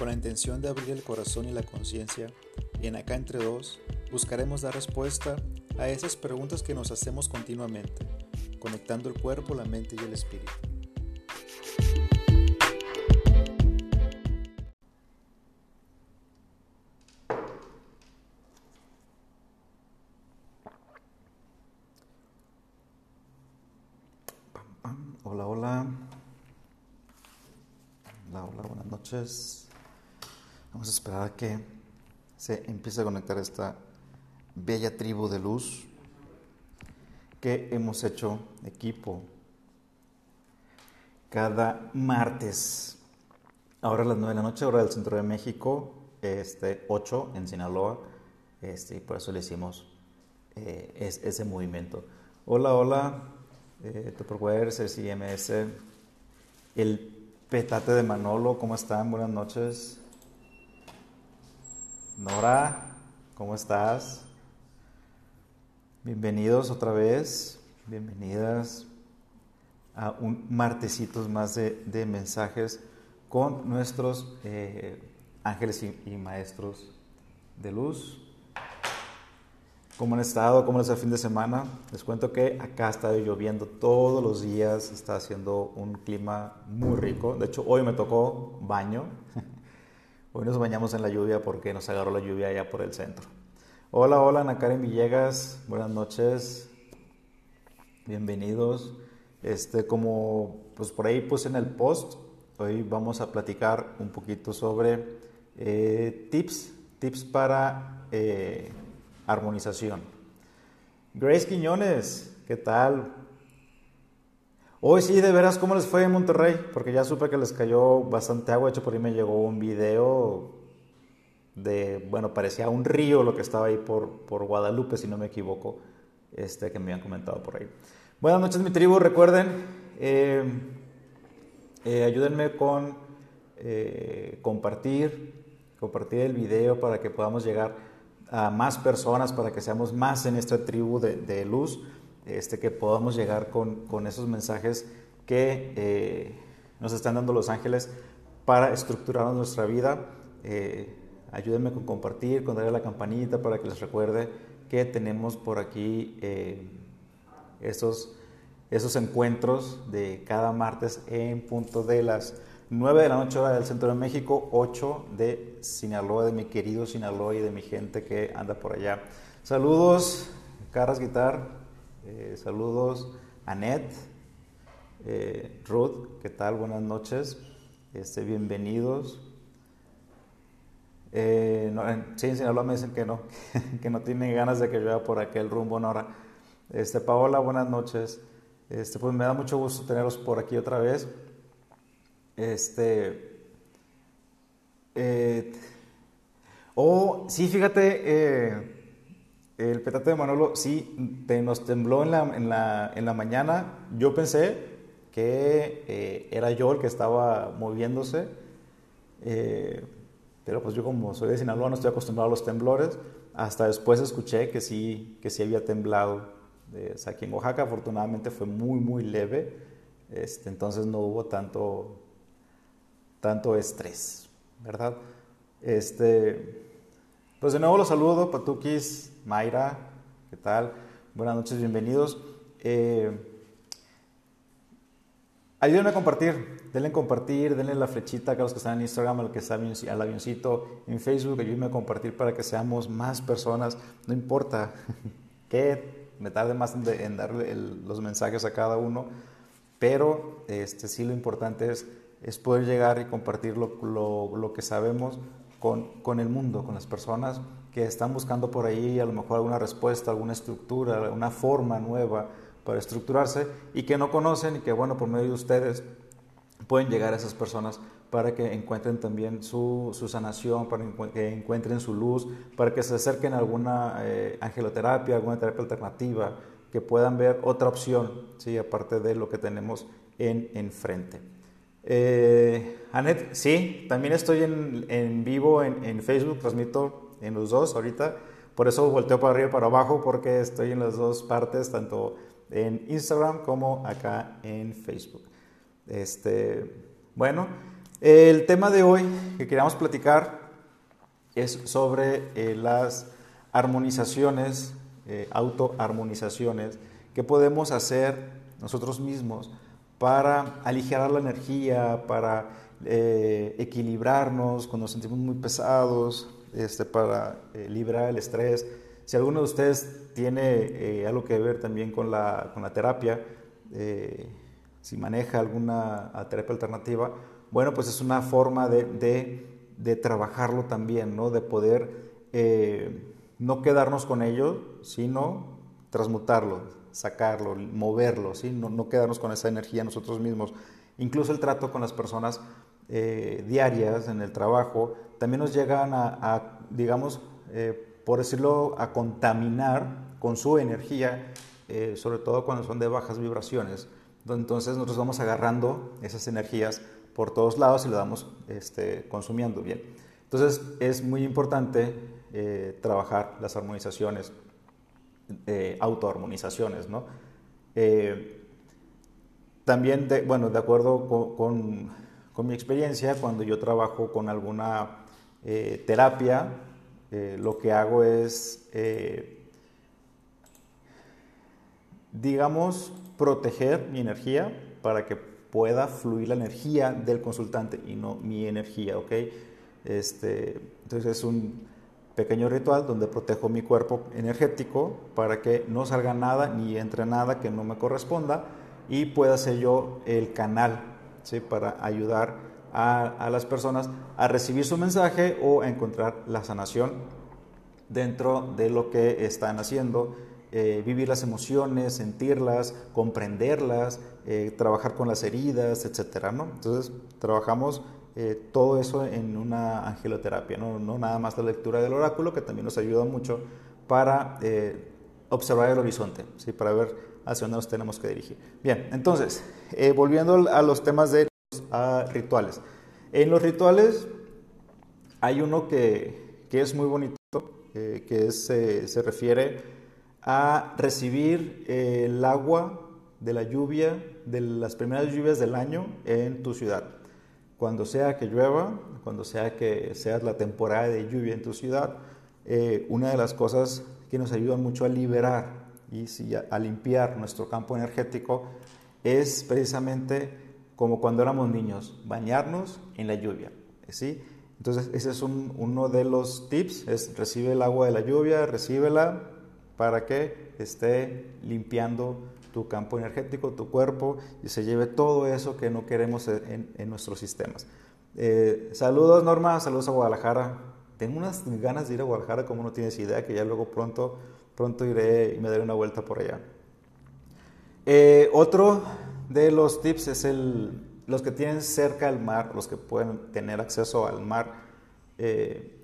con la intención de abrir el corazón y la conciencia, y en Acá Entre Dos buscaremos dar respuesta a esas preguntas que nos hacemos continuamente, conectando el cuerpo, la mente y el espíritu. Hola, hola. Hola, hola, buenas noches. Esperar que se empiece a conectar esta bella tribu de luz que hemos hecho equipo cada martes. Ahora a las 9 de la noche, hora del centro de México, este 8 en Sinaloa, este, y por eso le hicimos eh, ese movimiento. Hola, hola, eh, Tupperware, CCMS, el Petate de Manolo, ¿cómo están? Buenas noches. Nora, ¿cómo estás? Bienvenidos otra vez, bienvenidas a un martesitos más de, de mensajes con nuestros eh, ángeles y, maestros de luz. ¿Cómo han estado? ¿Cómo les el fin de semana? Les cuento que acá ha estado lloviendo todos los días, está haciendo un clima muy rico. De hecho, hoy me tocó baño. Hoy nos bañamos en la lluvia porque nos agarró la lluvia allá por el centro. Hola, hola, Ana Karen Villegas, buenas noches, bienvenidos. Este, como pues por ahí puse en el post, hoy vamos a platicar un poquito sobre eh, tips, tips para eh, armonización. Grace Quiñones, ¿qué tal? Hoy sí, de veras, ¿cómo les fue en Monterrey? Porque ya supe que les cayó bastante agua. De hecho, por ahí me llegó un video de, bueno, parecía un río lo que estaba ahí por, por Guadalupe, si no me equivoco, este, que me habían comentado por ahí. Buenas noches, mi tribu. Recuerden, eh, eh, ayúdenme con eh, compartir, compartir el video para que podamos llegar a más personas, para que seamos más en esta tribu de, de luz este, que podamos llegar con, con esos mensajes que eh, nos están dando los ángeles para estructurar nuestra vida. Eh, ayúdenme con compartir, con darle la campanita para que les recuerde que tenemos por aquí eh, esos, esos encuentros de cada martes en punto de las 9 de la noche hora del centro de México, 8 de Sinaloa, de mi querido Sinaloa y de mi gente que anda por allá. Saludos, Caras Guitar, eh, saludos, Annette, eh, Ruth, ¿qué tal? Buenas noches, este, bienvenidos. Eh, no, sí, en Sinaloa me dicen que no, que no tienen ganas de que yo vaya por aquel rumbo, Nora. Este, Paola, buenas noches. Este, pues me da mucho gusto tenerlos por aquí otra vez. Este, eh, oh, sí, fíjate, eh, el petate de Manolo sí te, nos tembló en la, en, la, en la, mañana. Yo pensé que eh, era yo el que estaba moviéndose, eh, pero pues yo como soy de Sinaloa no estoy acostumbrado a los temblores. Hasta después escuché que sí, que sí había temblado. Eh, aquí en Oaxaca afortunadamente fue muy, muy leve, este, entonces no hubo tanto, tanto estrés, ¿verdad? Este, pues de nuevo los saludo, Patukis, Mayra, ¿qué tal? Buenas noches, bienvenidos. Eh, ayúdenme a compartir, denle a compartir, denle la flechita a los que están en Instagram, al que está al avioncito, en Facebook, ayúdenme a compartir para que seamos más personas, no importa que me tarde más en, darle los mensajes a cada uno, pero este, sí lo importante es, poder llegar y compartir lo que sabemos con, con el mundo, con las personas que están buscando por ahí a lo mejor alguna respuesta, alguna estructura, una forma nueva para estructurarse y que no conocen y que bueno, por medio de ustedes pueden llegar a esas personas para que encuentren también su, su sanación, para que encuentren su luz, para que se acerquen a alguna eh, angeloterapia, alguna terapia alternativa, que puedan ver otra opción, ¿sí? aparte de lo que tenemos en enfrente. Eh, Anet, sí, también estoy en, en vivo en, en Facebook, transmito en los dos ahorita. Por eso volteo para arriba y para abajo, porque estoy en las dos partes, tanto en Instagram como acá en Facebook. Este, bueno, El tema de hoy que queríamos platicar es sobre eh, las armonizaciones, eh, autoarmonizaciones que podemos hacer nosotros mismos para aligerar la energía, para eh, equilibrarnos cuando nos sentimos muy pesados, este, para eh, el estrés. Si alguno de ustedes tiene algo que ver también con la, con la terapia, si maneja alguna terapia alternativa, bueno, pues es una forma de, de, trabajarlo también, ¿no? De poder no quedarnos con ello, sino transmutarlo, sacarlo, moverlo, ¿sí? no, quedarnos con esa energía nosotros mismos. Incluso el trato con las personas eh, diarias en el trabajo también nos llegan a, digamos, eh, por decirlo, a contaminar con su energía, eh, sobre todo cuando son de bajas vibraciones. Entonces nosotros vamos agarrando esas energías por todos lados y lo vamos este, consumiendo bien. Entonces es muy importante trabajar las armonizaciones, eh, autoarmonizaciones, ¿no? Eh, también, de, bueno, de acuerdo con, mi experiencia, cuando yo trabajo con alguna terapia, lo que hago es, digamos, proteger mi energía para que pueda fluir la energía del consultante y no mi energía, ¿ok? Este, entonces es un pequeño ritual donde protejo mi cuerpo energético para que no salga nada ni entre nada que no me corresponda y pueda ser yo el canal ¿sí? para ayudar a, las personas a recibir su mensaje o a encontrar la sanación dentro de lo que están haciendo, eh, vivir las emociones, sentirlas, comprenderlas, eh, trabajar con las heridas, etc. ¿no? Entonces, trabajamos eh, todo eso en una angeloterapia, ¿no? ¿no? nada más la lectura del oráculo, que también nos ayuda mucho para eh, observar el horizonte, ¿sí? para ver hacia dónde nos tenemos que dirigir. Bien, entonces, eh, volviendo a los temas de rituales. En los rituales hay uno que, que es muy bonito, que es, se refiere a recibir el agua de la lluvia, de las primeras lluvias del año en tu ciudad cuando sea que llueva, cuando sea que sea la temporada de lluvia en tu ciudad, eh, una de las cosas que nos ayudan mucho a liberar y a limpiar nuestro campo energético es precisamente como cuando éramos niños, bañarnos en la lluvia. ¿sí? Entonces, ese es uno de los tips, es recibe el agua de la lluvia, recíbela para que esté limpiando tu campo energético, tu cuerpo, y se lleve todo eso que no queremos en, nuestros sistemas. Eh, saludos Norma, saludos a Guadalajara. Tengo unas ganas de ir a Guadalajara como no tienes idea, que ya luego pronto, pronto iré y me daré una vuelta por allá. Eh, otro de los tips es el, los que tienen cerca al mar, los que pueden tener acceso al mar. Eh,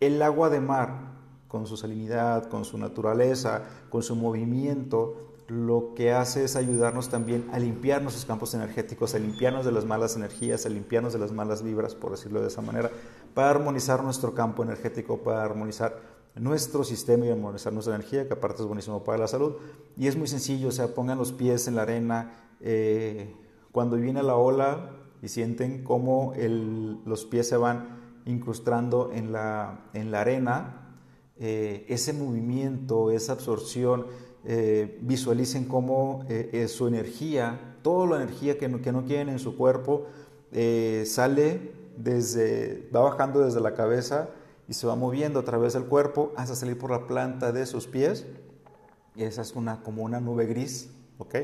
el agua de mar con su salinidad, con su naturaleza, con su movimiento, lo que hace es ayudarnos también a limpiar nuestros campos energéticos, a limpiarnos de las malas energías, a limpiarnos de las malas vibras, por decirlo de esa manera, para armonizar nuestro campo energético, para armonizar nuestro sistema y armonizar nuestra energía, que aparte es buenísimo para la salud. Y es muy sencillo, o sea, pongan los pies en la arena, eh, cuando viene la ola y sienten cómo los pies se van incrustando en la, en la arena, eh, ese movimiento, esa absorción, eh, visualicen cómo eh, su energía, toda la energía que no, que no quieren en su cuerpo, sale desde, va bajando desde la cabeza y se va moviendo a través del cuerpo hasta salir por la planta de sus pies. Y esa es una, como una nube gris, ¿ok?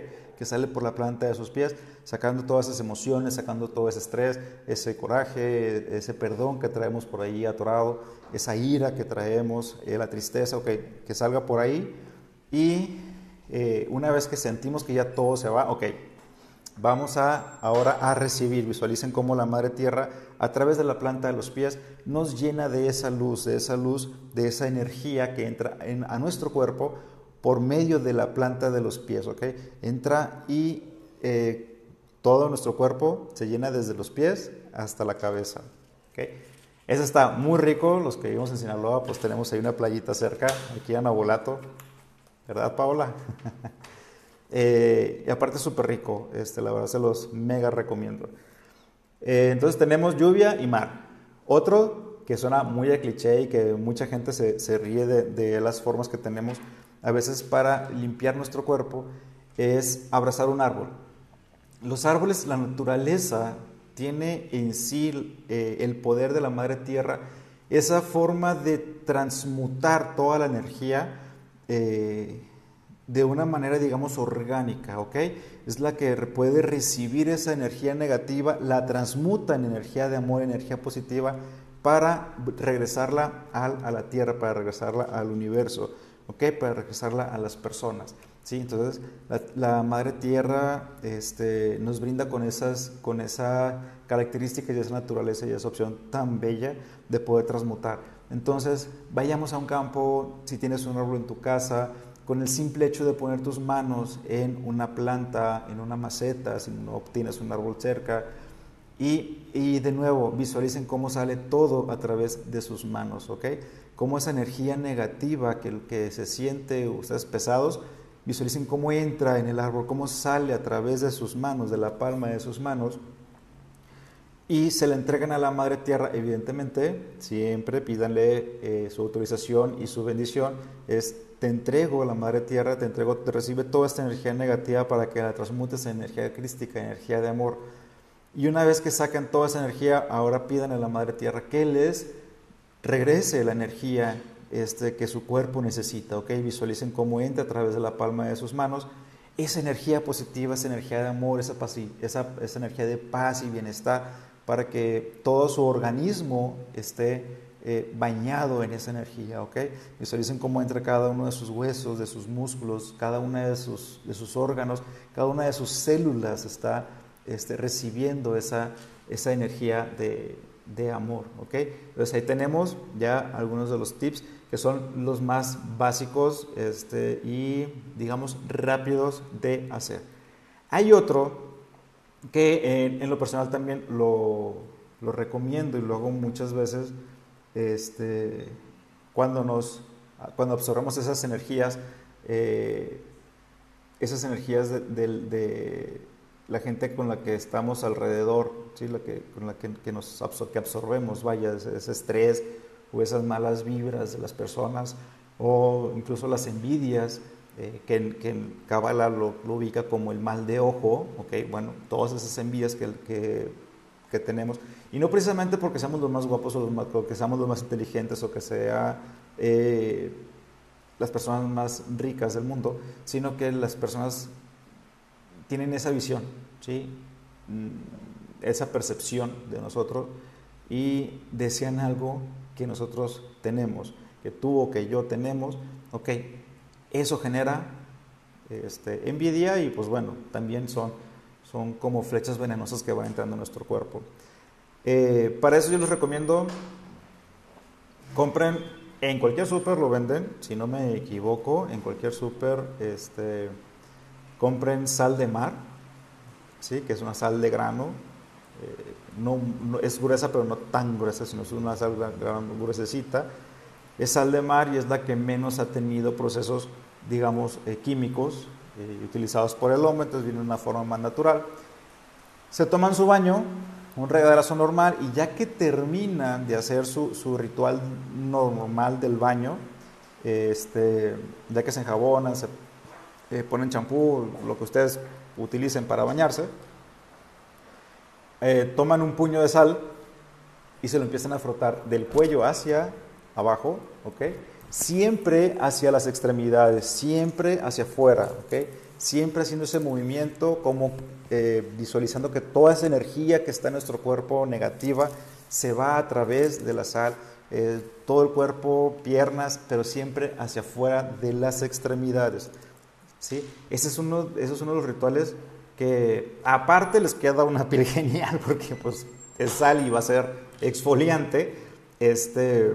Que sale por la planta de sus pies, sacando todas esas emociones, sacando todo ese estrés, ese coraje, ese perdón que traemos por ahí atorado esa ira que traemos, eh, la tristeza, ok, que salga por ahí. Y eh, una vez que sentimos que ya todo se va, ok, vamos a ahora a recibir. Visualicen cómo la Madre Tierra, a través de la planta de los pies, nos llena de esa luz, de esa luz, de esa energía que entra a nuestro cuerpo por medio de la planta de los pies, ok. Entra y eh, todo nuestro cuerpo se llena desde los pies hasta la cabeza, ok. Ese está muy rico, los que vivimos en Sinaloa, pues tenemos ahí una playita cerca, aquí en Abolato, ¿verdad Paola? Eh, y aparte es súper rico, este, la verdad se los mega recomiendo. Eh, entonces tenemos lluvia y mar. Otro que suena muy a cliché y que mucha gente se, se ríe de, las formas que tenemos a veces para limpiar nuestro cuerpo es abrazar un árbol. Los árboles, la naturaleza tiene en sí eh, el poder de la madre tierra, esa forma de transmutar toda la energía eh, de una manera, digamos, orgánica, ¿ok? Es la que puede recibir esa energía negativa, la transmuta en energía de amor, energía positiva, para regresarla a la tierra, para regresarla al universo, ¿ok? Para regresarla a las personas. ¿sí? Entonces, la, madre tierra este, nos brinda con, esas, con esa característica y esa naturaleza y esa opción tan bella de poder transmutar. Entonces, vayamos a un campo, si tienes un árbol en tu casa, con el simple hecho de poner tus manos en una planta, en una maceta, si no tienes un árbol cerca, y, de nuevo visualicen cómo sale todo a través de sus manos, ¿ok? Cómo esa energía negativa que, que se siente ustedes pesados, visualicen cómo entra en el árbol, cómo sale a través de sus manos, de la palma de sus manos, y se le entregan a la Madre Tierra, evidentemente, siempre pídanle eh, su autorización y su bendición, es te entrego a la Madre Tierra, te entrego, te recibe toda esta energía negativa para que la transmutes en energía crística, energía de amor. Y una vez que sacan toda esa energía, ahora pidan a la Madre Tierra que les regrese la energía este, que su cuerpo necesita, ¿ok? Visualicen cómo entra a través de la palma de sus manos esa energía positiva, esa energía de amor, esa, esa, esa energía de paz y bienestar para que todo su organismo esté eh, bañado en esa energía, ¿ok? Visualicen cómo entra cada uno de sus huesos, de sus músculos, cada uno de sus, de sus órganos, cada una de sus células está este, recibiendo esa, esa energía de, de amor, ¿ok? Entonces ahí tenemos ya algunos de los tips que son los más básicos este, y, digamos, rápidos de hacer. Hay otro que en, lo personal también lo, recomiendo y lo hago muchas veces este, cuando, nos, cuando absorbemos esas energías, eh, esas energías de, la gente con la que estamos alrededor, ¿sí? la que, con la que, que nos que absorbemos, vaya, ese, ese estrés o esas malas vibras de las personas o incluso las envidias, eh, que, que, Kabbalah lo, ubica como el mal de ojo, ¿ok? Bueno, todas esas envías que, que, tenemos, y no precisamente porque seamos los más guapos o, los más, que seamos los más inteligentes o que sea eh, las personas más ricas del mundo, sino que las personas tienen esa visión, ¿sí? Mm, esa percepción de nosotros y desean algo que nosotros tenemos, que tú o que yo tenemos, ok, eso genera este, envidia y pues bueno, también son, son como flechas venenosas que van entrando en nuestro cuerpo. Eh, para eso yo les recomiendo, compren en cualquier súper lo venden, si no me equivoco, en cualquier súper este, compren sal de mar, ¿sí? que es una sal de grano, eh, no, es gruesa pero no tan gruesa, sino es una sal gruesecita es sal de mar y es la que menos ha tenido procesos, digamos, eh, químicos eh, utilizados por el hombre, entonces viene de una forma más natural. Se toman su baño, un regaderazo normal, y ya que terminan de hacer su, su ritual normal del baño, este, ya que se enjabonan, se eh, ponen champú, lo que ustedes utilicen para bañarse, toman un puño de sal y se lo empiezan a frotar del cuello hacia abajo, ¿ok? Siempre hacia las extremidades, siempre hacia afuera, ¿ok? Siempre haciendo ese movimiento como eh, visualizando que toda esa energía que está en nuestro cuerpo negativa se va a través de la sal, eh, todo el cuerpo, piernas, pero siempre hacia afuera de las extremidades. Ese, es uno, ese es uno de los rituales que aparte les queda una piel genial porque pues es sal y va a ser exfoliante. Este,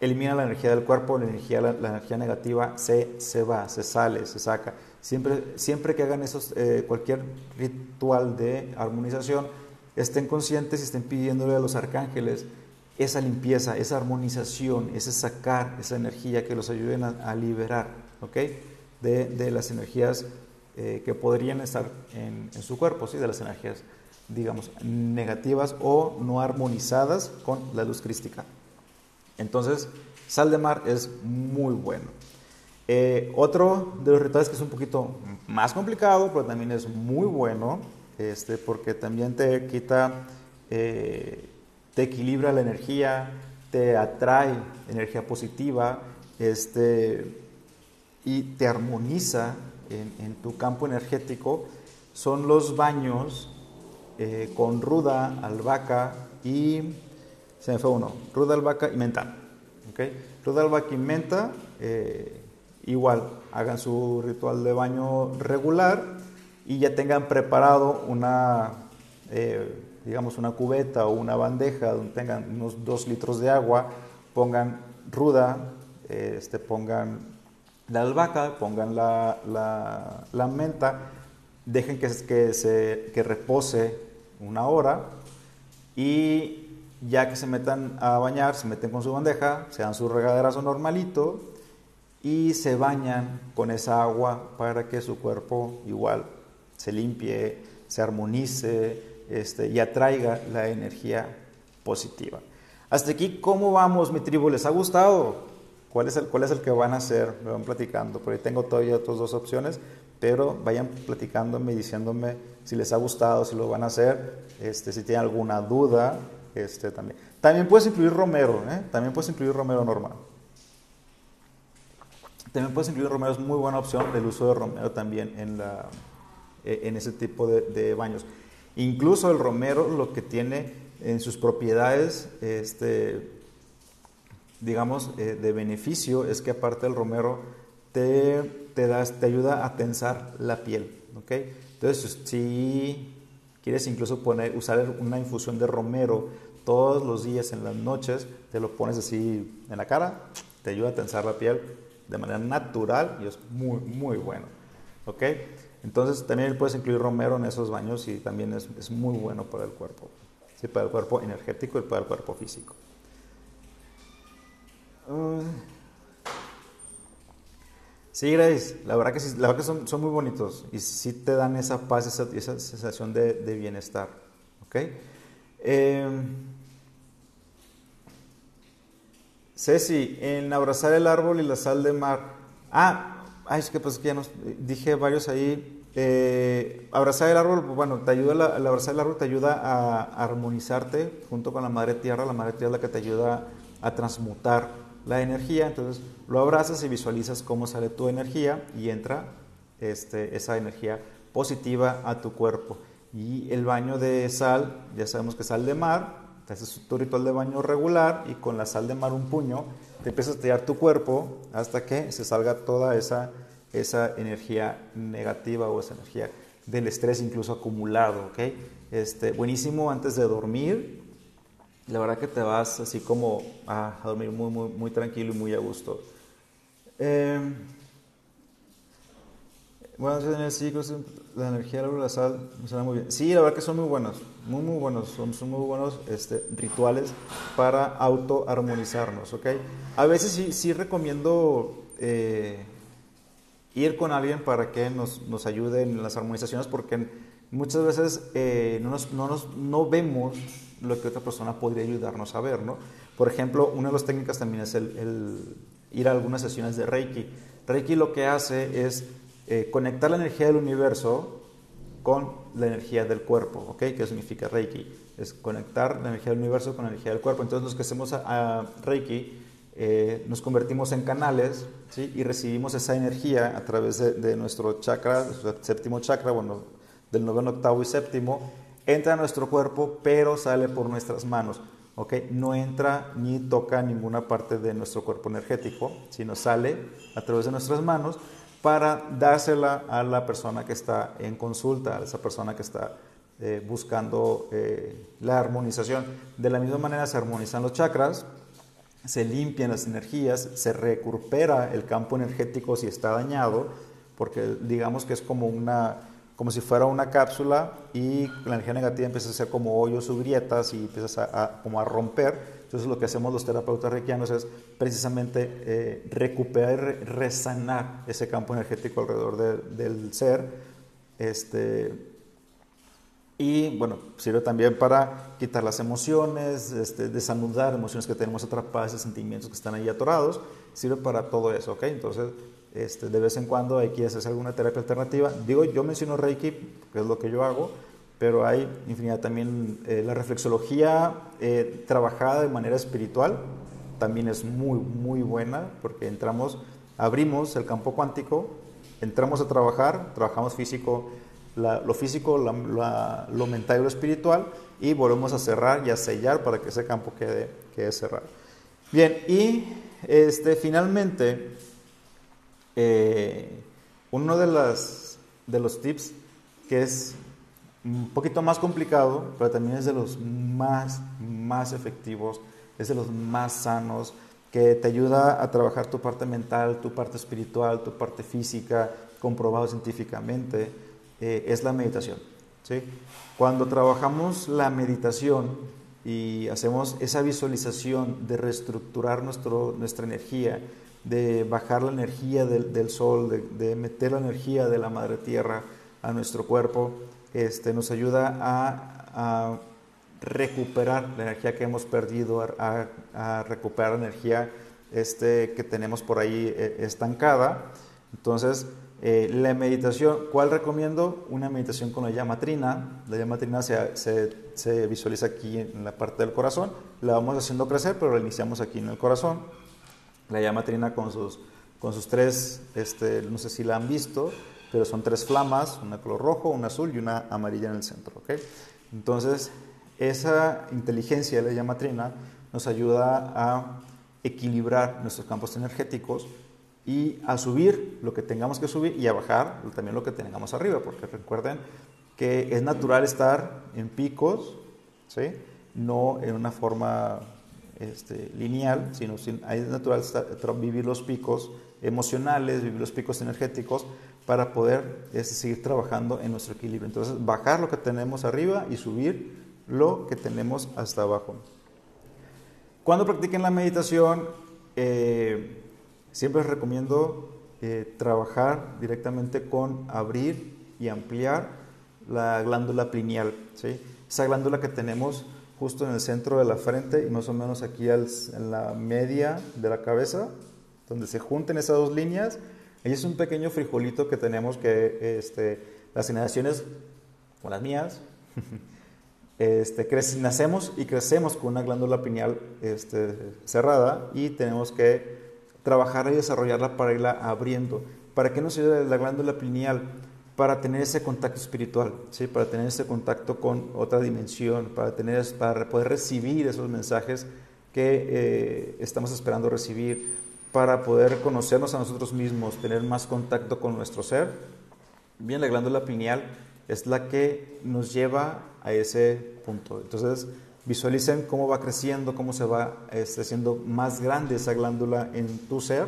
elimina la energía del cuerpo, la energía, la, energía negativa se, se va, se sale, se saca. Siempre, siempre que hagan esos, eh, cualquier ritual de armonización, estén conscientes y estén pidiéndole a los arcángeles esa limpieza, esa armonización, ese sacar esa energía que los ayuden a, liberar ¿okay? De, las energías eh, que podrían estar en, su cuerpo, ¿sí? de las energías, digamos, negativas o no armonizadas con la luz crística. Entonces, sal de mar es muy bueno. Eh, otro de los rituales que es un poquito más complicado, pero también es muy bueno, este, porque también te quita, eh, te equilibra la energía, te atrae energía positiva este, y te armoniza en, tu campo energético, son los baños eh, con ruda, albahaca y, se me fue uno, ruda, albahaca y menta. ¿okay? Ruda, albahaca y menta igual hagan su ritual de baño regular y ya tengan preparado una, eh, digamos, una cubeta o una bandeja donde tengan unos dos litros de agua, pongan ruda, este, pongan la albahaca, pongan la, la, menta, dejen que, se, que repose una hora y ya que se metan a bañar, se meten con su bandeja, se dan su regaderazo normalito y se bañan con esa agua para que su cuerpo igual se limpie, se armonice este, y atraiga la energía positiva. Hasta aquí, ¿cómo vamos, mi tribu? ¿Les ha gustado? ¿Cuál es el, cuál es el que van a hacer? Me van platicando. Por ahí tengo todavía otras dos opciones, pero vayan platicándome y diciéndome si les ha gustado, si lo van a hacer, este, si tienen alguna duda. Este, también. también puedes incluir romero, ¿eh? también puedes incluir romero normal. También puedes incluir romero, es muy buena opción el uso de romero también en, la, e, en ese tipo de, baños. Incluso el romero lo que tiene en sus propiedades, este, digamos, eh, de beneficio es que aparte del romero te, te, das, te ayuda a tensar la piel. ¿okay? Entonces, si quieres incluso poner, usar una infusión de romero todos los días en las noches, te lo pones así en la cara, te ayuda a tensar la piel de manera natural y es muy, muy bueno. ¿Ok? Entonces también puedes incluir romero en esos baños y también es, es muy bueno para el cuerpo. Sí, para el cuerpo energético y para el cuerpo físico. Sí, Grace, la verdad que, sí, la son, muy bonitos y sí te dan esa paz, esa, esa sensación de, bienestar. ¿Ok? Eh, Ceci, en abrazar el árbol y la sal de mar. Ah, ay, es que pues que ya nos dije varios ahí. Eh, abrazar el árbol, bueno, te ayuda, el abrazar el árbol te ayuda a, armonizarte junto con la madre tierra. La madre tierra es la que te ayuda a transmutar la energía. Entonces lo abrazas y visualizas cómo sale tu energía y entra este, esa energía positiva a tu cuerpo. Y el baño de sal, ya sabemos que sal de mar, te haces tu ritual de baño regular y con la sal de mar un puño, te empiezas a tirar tu cuerpo hasta que se salga toda esa, esa energía negativa o esa energía del estrés incluso acumulado, ¿ok? Este, buenísimo antes de dormir, la verdad que te vas así como a, dormir muy, muy, muy tranquilo y muy a gusto. Eh, bueno, la energía de la sal me suena muy bien. Sí, la verdad que son muy buenos, muy, muy buenos. Son, son muy buenos este, rituales para auto-armonizarnos, ¿ok? A veces sí, sí recomiendo eh, ir con alguien para que nos, nos, ayude en las armonizaciones porque muchas veces eh, no, nos, no, nos, no, vemos lo que otra persona podría ayudarnos a ver, ¿no? Por ejemplo, una de las técnicas también es el, ir a algunas sesiones de Reiki. Reiki lo que hace es eh, conectar la energía del universo con la energía del cuerpo, ¿ok? ¿Qué significa Reiki? Es conectar la energía del universo con la energía del cuerpo. Entonces los que hacemos a, Reiki eh, nos convertimos en canales y recibimos esa energía a través de, nuestro chakra, séptimo chakra, bueno, del noveno, octavo y séptimo, entra a nuestro cuerpo, pero sale por nuestras manos. ¿ok? No entra ni toca ninguna parte de nuestro cuerpo energético, sino sale a través de nuestras manos para dársela a la persona que está en consulta, a esa persona que está eh, buscando eh, la armonización. De la misma manera se armonizan los chakras, se limpian las energías, se recupera el campo energético si está dañado, porque digamos que es como una, como si fuera una cápsula y la energía negativa empieza a ser como hoyos o grietas y empiezas a, como a romper. Entonces lo que hacemos los terapeutas reikianos es precisamente eh, recuperar y resanar ese campo energético alrededor del ser. Este, y bueno, sirve también para quitar las emociones, este, desanudar emociones que tenemos atrapadas, sentimientos que están ahí atorados. Sirve para todo eso, ¿ok? Entonces, este, de vez en cuando hay que hacer alguna terapia alternativa. Digo, yo menciono Reiki, que es lo que yo hago, pero hay infinidad también. Eh, la reflexología eh, trabajada de manera espiritual también es muy, muy buena porque entramos, abrimos el campo cuántico, entramos a trabajar, trabajamos físico lo físico, lo mental y lo espiritual, y volvemos a cerrar y a sellar para que ese campo quede, quede cerrado. Bien, y este, finalmente, eh, uno de, las, de los tips que es un poquito más complicado, pero también es de los más, más efectivos, es de los más sanos, que te ayuda a trabajar tu parte mental, tu parte espiritual, tu parte física, comprobado científicamente eh, es la meditación. ¿sí? Cuando trabajamos la meditación y hacemos esa visualización de reestructurar nuestro, nuestra energía, de bajar la energía del, sol, de, meter la energía de la madre tierra a nuestro cuerpo, este, nos ayuda a, recuperar la energía que hemos perdido, a, recuperar la energía este, que tenemos por ahí eh, estancada. Entonces, eh, la meditación, ¿cuál recomiendo? Una meditación con la llama trina. La llama trina se, visualiza aquí en la parte del corazón. La vamos haciendo crecer, pero la iniciamos aquí en el corazón. La llama trina con sus, con sus tres, este, no sé si la han visto, pero son tres flamas, una color rojo, una azul y una amarilla en el centro. Entonces, esa inteligencia de la llama trina nos ayuda a equilibrar nuestros campos energéticos y a subir lo que tengamos que subir y a bajar también lo que tengamos arriba, porque recuerden que es natural estar en picos, ¿sí? no en una forma este, lineal, sino es natural vivir los picos emocionales, vivir los picos energéticos para poder este, seguir trabajando en nuestro equilibrio. Entonces, bajar lo que tenemos arriba y subir lo que tenemos hasta abajo. Cuando practiquen la meditación, eh, Siempre les recomiendo eh, trabajar directamente con abrir y ampliar la glándula pineal. ¿sí? Esa glándula que tenemos justo en el centro de la frente y más o menos aquí en la media de la cabeza, donde se junten esas dos líneas. Ahí es un pequeño frijolito que tenemos que este, las generaciones, como las mías, este, nacemos y crecemos con una glándula pineal este, cerrada y tenemos que trabajar y desarrollarla para irla abriendo. ¿Para qué nos sirve la glándula pineal? Para tener ese contacto espiritual, ¿sí? para tener ese contacto con otra dimensión, para, tener, para poder recibir esos mensajes que eh, estamos esperando recibir, para poder conocernos a nosotros mismos, tener más contacto con nuestro ser. Bien, la glándula pineal es la que nos lleva a ese punto. Entonces, Visualicen cómo va creciendo, cómo se va este, haciendo más grande esa glándula en tu ser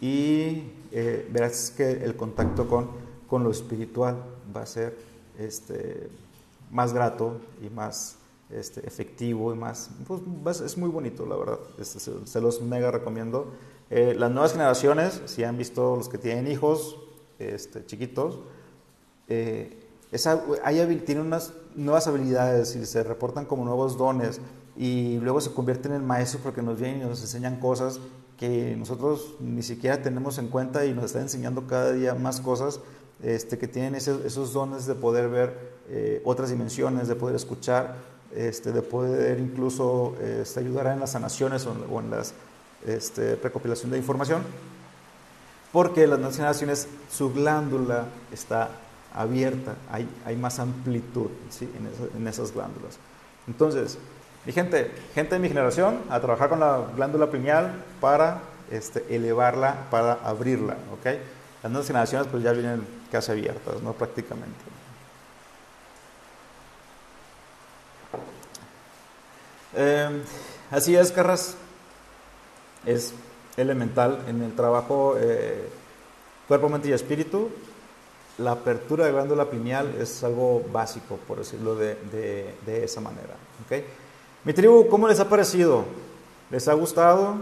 y eh, verás que el contacto con, con, lo espiritual va a ser este, más grato y más este, efectivo y más, pues, es muy bonito la verdad, este, se, los mega recomiendo. Eh, las nuevas generaciones, si han visto los que tienen hijos este, chiquitos, eh, esa, hay, tienen unas nuevas habilidades y se reportan como nuevos dones y luego se convierten en maestros porque nos vienen y nos enseñan cosas que nosotros ni siquiera tenemos en cuenta y nos están enseñando cada día más cosas este, que tienen esos, dones de poder ver eh, otras dimensiones, de poder escuchar, este, de poder incluso este, ayudar en las sanaciones o, en la este, recopilación de información, porque las nuevas generaciones, su glándula está abierta, hay, hay más amplitud en, esas glándulas. Entonces, mi gente, gente de mi generación, a trabajar con la glándula pineal para este, elevarla, para abrirla, ¿ok? Las nuevas generaciones pues ya vienen casi abiertas, ¿no? Prácticamente. Em, así es, Carras. Es elemental en el trabajo eh, cuerpo, mente y espíritu la apertura de glándula pineal es algo básico, por decirlo de, de, esa manera. ¿okay? Mi tribu, ¿cómo les ha parecido? ¿Les ha gustado?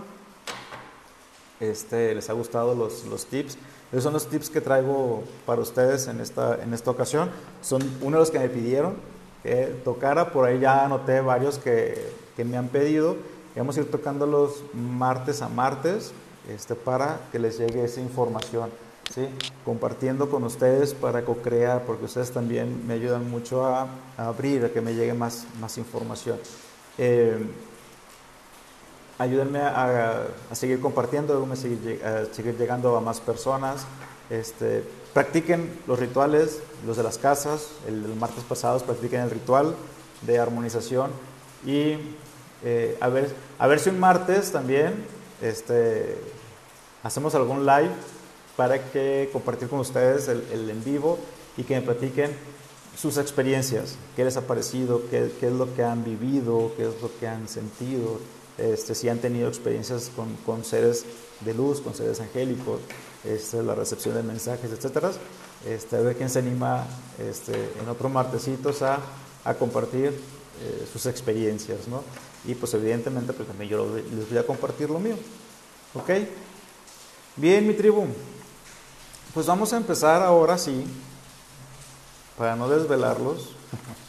Este, ¿Les ha gustado los, los tips? Esos son los tips que traigo para ustedes en esta, en esta ocasión. Son uno de los que me pidieron que tocara, por ahí ya anoté varios que, que me han pedido. Vamos a ir tocándolos martes a martes este, para que les llegue esa información. ¿sí? Compartiendo con ustedes para co-crear, porque ustedes también me ayudan mucho a, abrir, a que me llegue más, más información. Eh, ayúdenme a, seguir compartiendo, a seguir, llegando a más personas. Este, practiquen los rituales, los de las casas. El, martes pasado practiquen el ritual de armonización y eh, a, ver, a ver si un martes también este, hacemos algún live para que compartir con ustedes el, el, en vivo y que me platiquen sus experiencias, qué les ha parecido, qué, qué, es lo que han vivido, qué es lo que han sentido, este, si han tenido experiencias con, con seres de luz, con seres angélicos, este, la recepción de mensajes, etcétera. Este, a ver quién se anima este, en otro martesitos a, a compartir eh, sus experiencias, ¿no? Y pues evidentemente pues también yo les voy a compartir lo mío, ¿ok? Bien, mi tribu, pues vamos a empezar ahora sí, para no desvelarlos,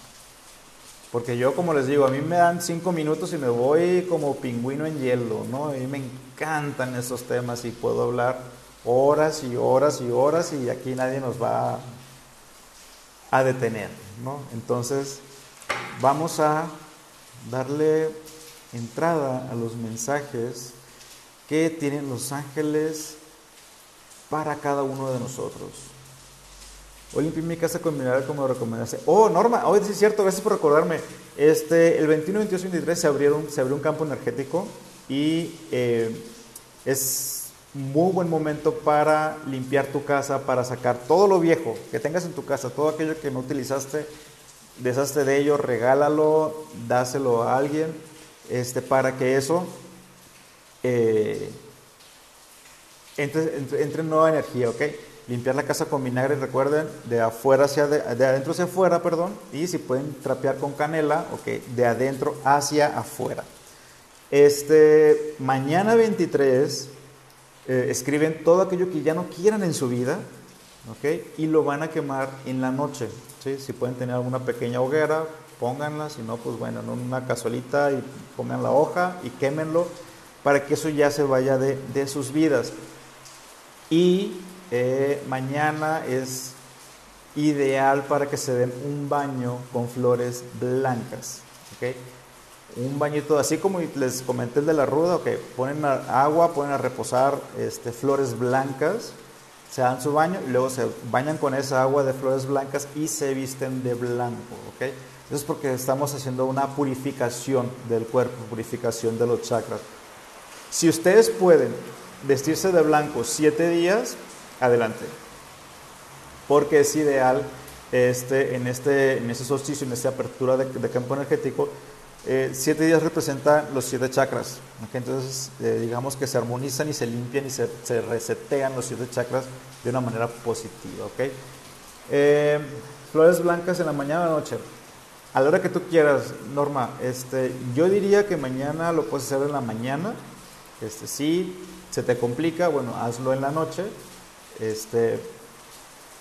porque yo como les digo, a mí me dan cinco minutos y me voy como pingüino en hielo, ¿no? A mí me encantan esos temas y puedo hablar horas y horas y horas y aquí nadie nos va a detener, ¿no? Entonces, vamos a darle entrada a los mensajes que tienen los ángeles para cada uno de nosotros. Hoy limpié mi casa con mineral como recomendaste. Oh, Norma, hoy sí es cierto, gracias por recordarme. Este, el 21, 22, 23 se, se abrió un campo energético y eh, es muy buen momento para limpiar tu casa, para sacar todo lo viejo que tengas en tu casa, todo aquello que no utilizaste, deshazte de ello, regálalo, dáselo a alguien, este, para que eso eh, entre, entre, nueva energía, ¿ok? Limpiar la casa con vinagre, recuerden, de afuera hacia de, adentro hacia afuera, perdón, y si pueden trapear con canela, ok, de adentro hacia afuera. Este, mañana 23 eh, escriben todo aquello que ya no quieran en su vida, ¿ok? Y lo van a quemar en la noche, ¿sí? Si pueden tener alguna pequeña hoguera, pónganla, si no, pues bueno, en una cazuelita y pongan la hoja y quémenlo para que eso ya se vaya de, de sus vidas. Y eh, mañana es ideal para que se den un baño con flores blancas, un bañito, así como les comenté el de la ruda, que ponen agua, ponen a reposar este, flores blancas, se dan su baño y luego se bañan con esa agua de flores blancas y se visten de blanco, ¿ok? Eso es porque estamos haciendo una purificación del cuerpo, purificación de los chakras. Si ustedes pueden vestirse de blanco siete días, adelante, porque es ideal este, en, este, en ese solsticio, en esta apertura de campo energético, eh, siete días representan los siete chakras. Entonces, eh, digamos que se armonizan y se limpian y se, resetean los siete chakras de una manera positiva. ¿okay? Eh, flores blancas en la mañana o noche. A la hora que tú quieras, Norma, este, yo diría que mañana lo puedes hacer en la mañana. Este, si se te complica, bueno, hazlo en la noche. Este,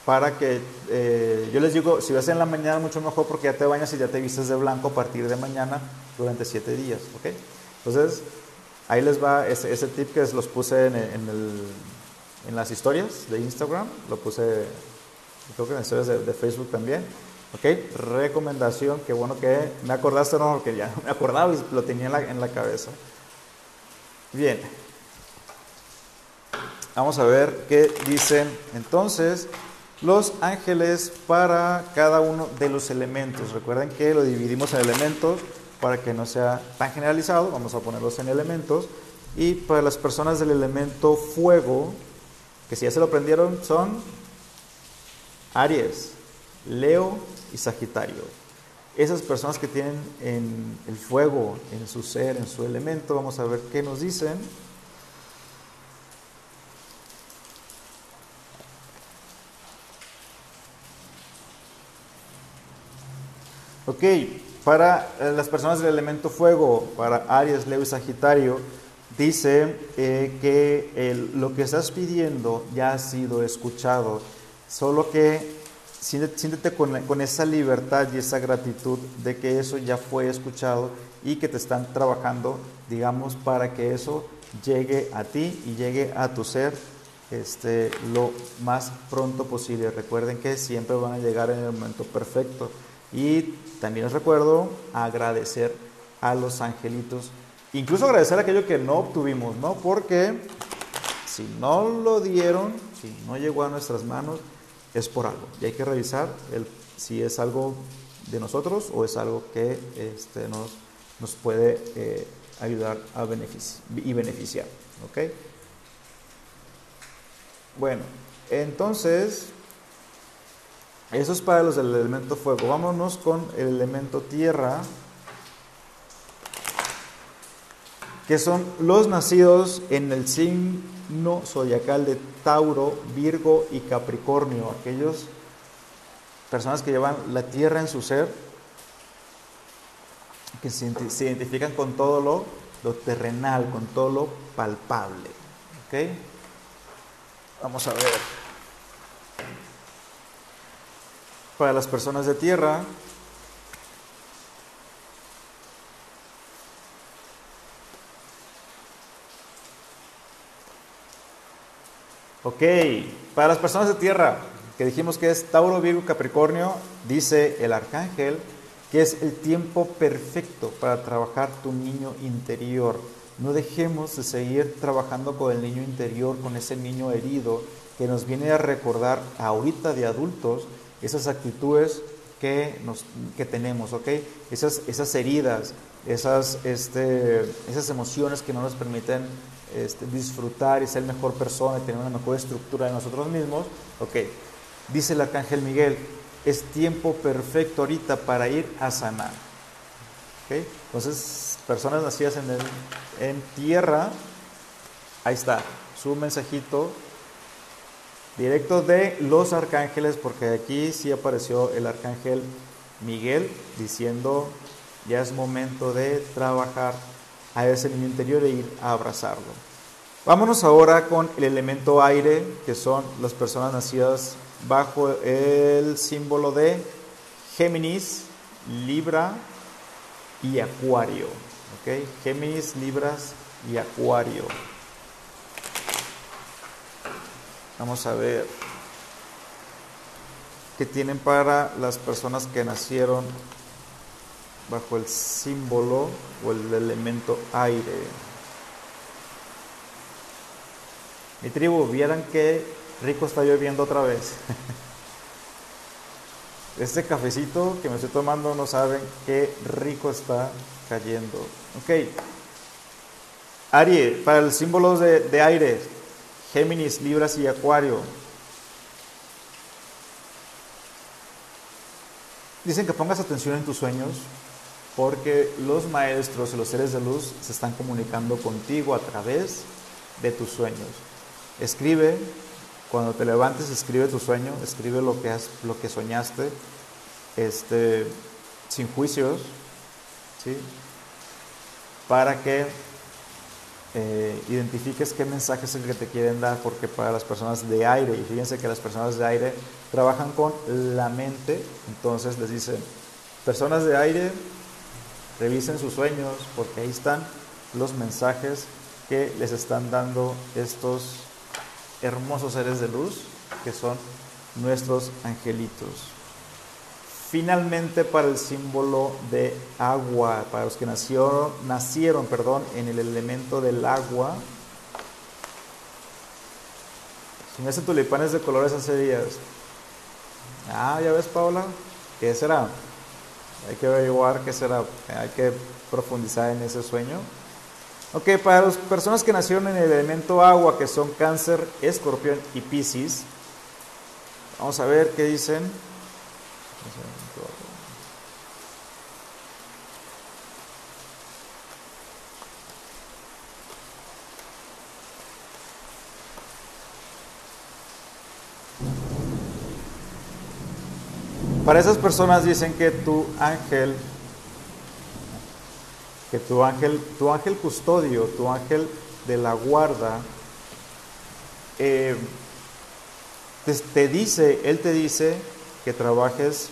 para que, eh, yo les digo, si vas en la mañana mucho mejor porque ya te bañas y ya te vistes de blanco a partir de mañana durante siete días, ¿ok? Entonces, ahí les va ese, ese tip que los puse en, el, en, las historias de Instagram, lo puse, creo que en las historias de, Facebook también, ¿ok? Recomendación, que bueno que me acordaste, no, porque ya me acordaba y lo tenía en la, en la cabeza. Bien. Vamos a ver qué dicen entonces los ángeles para cada uno de los elementos. Recuerden que lo dividimos en elementos para que no sea tan generalizado, vamos a ponerlos en elementos. Y para las personas del elemento fuego, que si ya se lo aprendieron, son Aries, Leo y Sagitario. Esas personas que tienen en el fuego, en su ser, en su elemento, vamos a ver qué nos dicen. Ok, para eh, las personas del elemento fuego, para Aries, Leo y Sagitario, dice eh, que lo que estás pidiendo ya ha sido escuchado, solo que siéntete con, con, esa libertad y esa gratitud de que eso ya fue escuchado y que te están trabajando, digamos, para que eso llegue a ti y llegue a tu ser este, lo más pronto posible. Recuerden que siempre van a llegar en el momento perfecto. Y también les recuerdo agradecer a los angelitos, incluso agradecer aquello que no obtuvimos, ¿no? Porque si no lo dieron, si no llegó a nuestras manos, es por algo. Y hay que revisar el, si es algo de nosotros o es algo que este, nos, nos puede eh, ayudar a y beneficiar. ¿ok? Bueno, entonces, eso es para los del elemento fuego. Vámonos con el elemento tierra, que son los nacidos en el signo zodiacal de Tauro, Virgo y Capricornio, aquellos personas que llevan la tierra en su ser, que se, identifican con todo lo, lo, terrenal, con todo lo palpable. ¿ok? Vamos a ver. Para las personas de tierra, Ok, para las personas de tierra, que dijimos que es Tauro, Virgo, Capricornio, dice el arcángel que es el tiempo perfecto para trabajar tu niño interior. No dejemos de seguir trabajando con el niño interior, con ese niño herido que nos viene a recordar ahorita de adultos esas actitudes que, nos, que tenemos, ¿ok? Esas, esas heridas, esas, este, esas emociones que no nos permiten este, disfrutar y ser mejor persona y tener una mejor estructura de nosotros mismos, ok. Dice el arcángel Miguel, es tiempo perfecto ahorita para ir a sanar. Entonces, personas nacidas en, en tierra, ahí está, su mensajito directo de los arcángeles, porque aquí sí apareció el arcángel Miguel diciendo, ya es momento de trabajar a ese niño interior e ir a abrazarlo. Vámonos ahora con el elemento aire, que son las personas nacidas bajo el símbolo de Géminis, Libra y Acuario. ¿ok? Géminis, Libras y Acuario. Vamos a ver qué tienen para las personas que nacieron bajo el símbolo o el elemento aire. Mi tribu, vieran que rico está lloviendo otra vez. Este cafecito que me estoy tomando no saben qué rico está cayendo. Ok. Aries, para los símbolos de, de aire, Géminis, Libras y Acuario. Dicen que pongas atención en tus sueños porque los maestros y los seres de luz se están comunicando contigo a través de tus sueños. Escribe, cuando te levantes, escribe tu sueño, escribe lo que, has, lo que soñaste, este, sin juicios, ¿sí? para que eh, identifiques qué mensaje es el que te quieren dar, porque para las personas de aire, y fíjense que las personas de aire trabajan con la mente, entonces les dicen, personas de aire, Revisen sus sueños porque ahí están los mensajes que les están dando estos hermosos seres de luz que son nuestros angelitos. Finalmente para el símbolo de agua, para los que nacieron, nacieron perdón, en el elemento del agua. Si me tulipanes de colores hace días. Ah, ya ves Paula, ¿qué será? Hay que averiguar qué será, hay que profundizar en ese sueño. Ok, para las personas que nacieron en el elemento agua, que son cáncer, escorpión y piscis, vamos a ver qué dicen. Para esas personas dicen que tu ángel, que tu ángel, tu ángel custodio, tu ángel de la guarda, eh, te, dice, él te dice que trabajes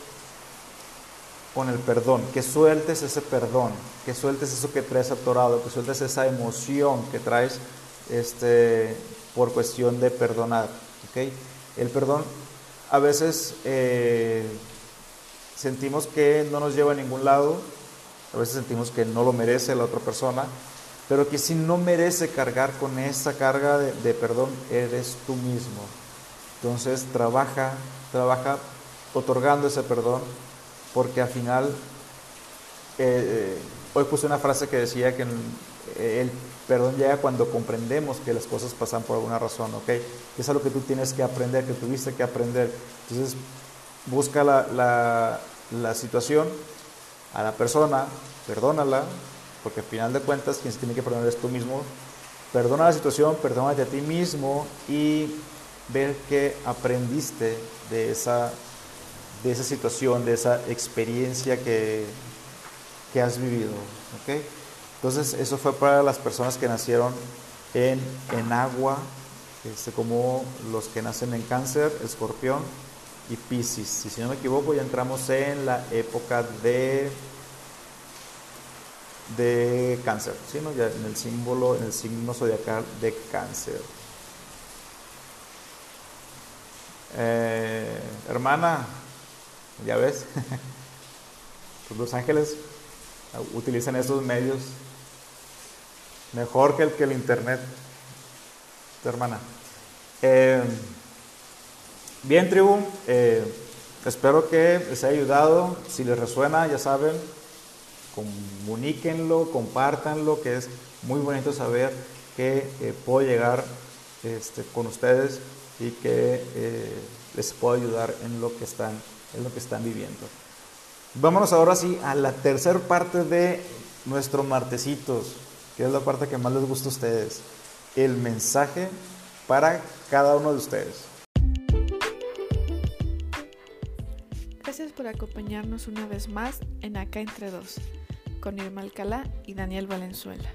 con el perdón, que sueltes ese perdón, que sueltes eso que traes atorado, que sueltes esa emoción que traes este, por cuestión de perdonar. ¿okay? El perdón a veces eh, sentimos que no nos lleva a ningún lado, a veces sentimos que no lo merece la otra persona, pero que si no merece cargar con esa carga de, perdón, eres tú mismo. Entonces trabaja, trabaja otorgando ese perdón, porque al final, eh, eh, hoy puse una frase que decía que el perdón llega cuando comprendemos que las cosas pasan por alguna razón, ¿ok? es algo que tú tienes que aprender, que tuviste que aprender. Entonces, busca la, la, situación, a la persona, perdónala, porque al final de cuentas quien se tiene que perdonar es tú mismo. Perdona la situación, perdónate a ti mismo y ver qué aprendiste de esa, de esa situación, de esa experiencia que, que has vivido. Entonces, eso fue para las personas que nacieron en, en agua, este, como los que nacen en cáncer, escorpión y piscis. Si no me equivoco, ya entramos en la época de, de cáncer, ¿sí? ya en el símbolo, en el signo zodiacal de cáncer. Eh, hermana, ya ves, pues los ángeles utilizan esos medios mejor que el que el internet, hermana. Eh, bien, tribu, eh, espero que les haya ayudado. Si les resuena, ya saben, comuníquenlo, compártanlo, que es muy bonito saber que eh, puedo llegar este, con ustedes y que les puedo ayudar en lo que están, en lo que están viviendo. Vámonos ahora sí a la tercera parte de nuestros martesitos que es la parte que más les gusta a ustedes, el mensaje para cada uno de ustedes. Gracias por acompañarnos una vez más en Acá Entre Dos, con Irma Alcalá y Daniel Valenzuela.